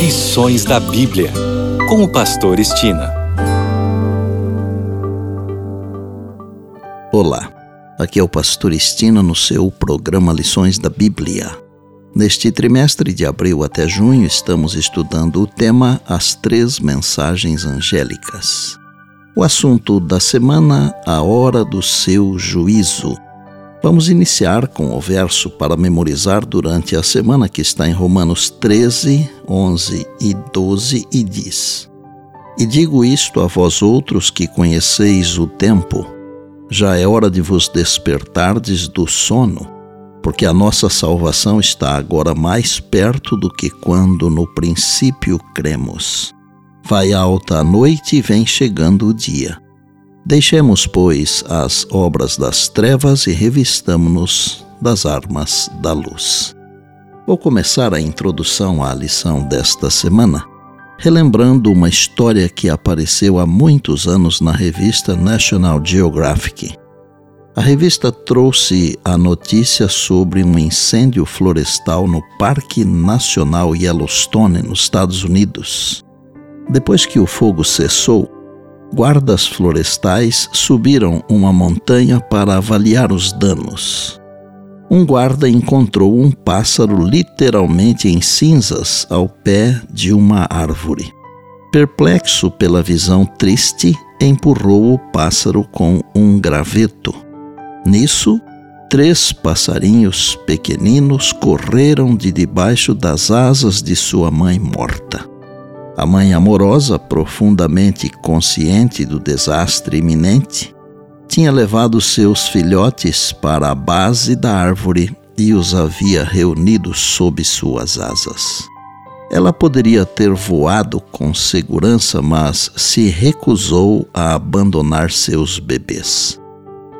Lições da Bíblia, com o Pastor Estina. Olá, aqui é o Pastor Estina no seu programa Lições da Bíblia. Neste trimestre de abril até junho, estamos estudando o tema As Três Mensagens Angélicas. O assunto da semana, a hora do seu juízo. Vamos iniciar com o verso para memorizar durante a semana que está em Romanos 13, 11 e 12 e diz: E digo isto a vós outros que conheceis o tempo, já é hora de vos despertardes do sono, porque a nossa salvação está agora mais perto do que quando no princípio cremos. Vai alta a noite e vem chegando o dia. Deixemos, pois, as obras das trevas e revistamo-nos das armas da luz. Vou começar a introdução à lição desta semana relembrando uma história que apareceu há muitos anos na revista National Geographic. A revista trouxe a notícia sobre um incêndio florestal no Parque Nacional Yellowstone, nos Estados Unidos. Depois que o fogo cessou, guardas florestais subiram uma montanha para avaliar os danos. Um guarda encontrou um pássaro literalmente em cinzas ao pé de uma árvore. Perplexo pela visão triste, empurrou o pássaro com um graveto. Nisso, três passarinhos pequeninos correram de debaixo das asas de sua mãe morta. A mãe amorosa, profundamente consciente do desastre iminente, tinha levado seus filhotes para a base da árvore e os havia reunidos sob suas asas. Ela poderia ter voado com segurança, mas se recusou a abandonar seus bebês.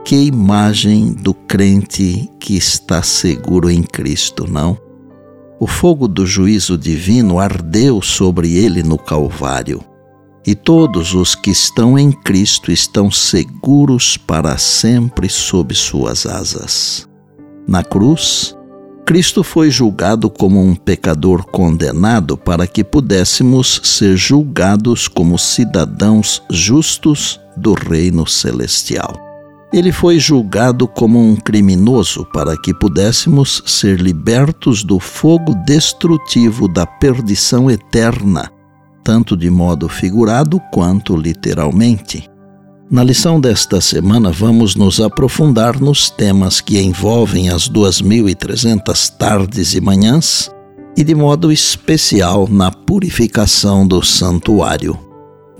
Que imagem do crente que está seguro em Cristo, não? O fogo do juízo divino ardeu sobre ele no Calvário, e todos os que estão em Cristo estão seguros para sempre sob suas asas. Na cruz, Cristo foi julgado como um pecador condenado para que pudéssemos ser julgados como cidadãos justos do reino celestial. Ele foi julgado como um criminoso para que pudéssemos ser libertos do fogo destrutivo da perdição eterna, tanto de modo figurado quanto literalmente. Na lição desta semana, vamos nos aprofundar nos temas que envolvem as 2.300 tardes e manhãs e, de modo especial, na purificação do santuário.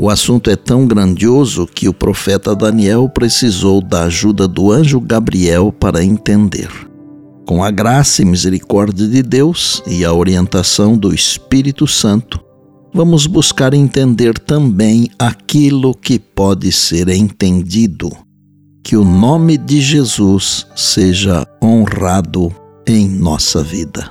O assunto é tão grandioso que o profeta Daniel precisou da ajuda do anjo Gabriel para entender. Com a graça e misericórdia de Deus e a orientação do Espírito Santo, vamos buscar entender também aquilo que pode ser entendido. Que o nome de Jesus seja honrado em nossa vida.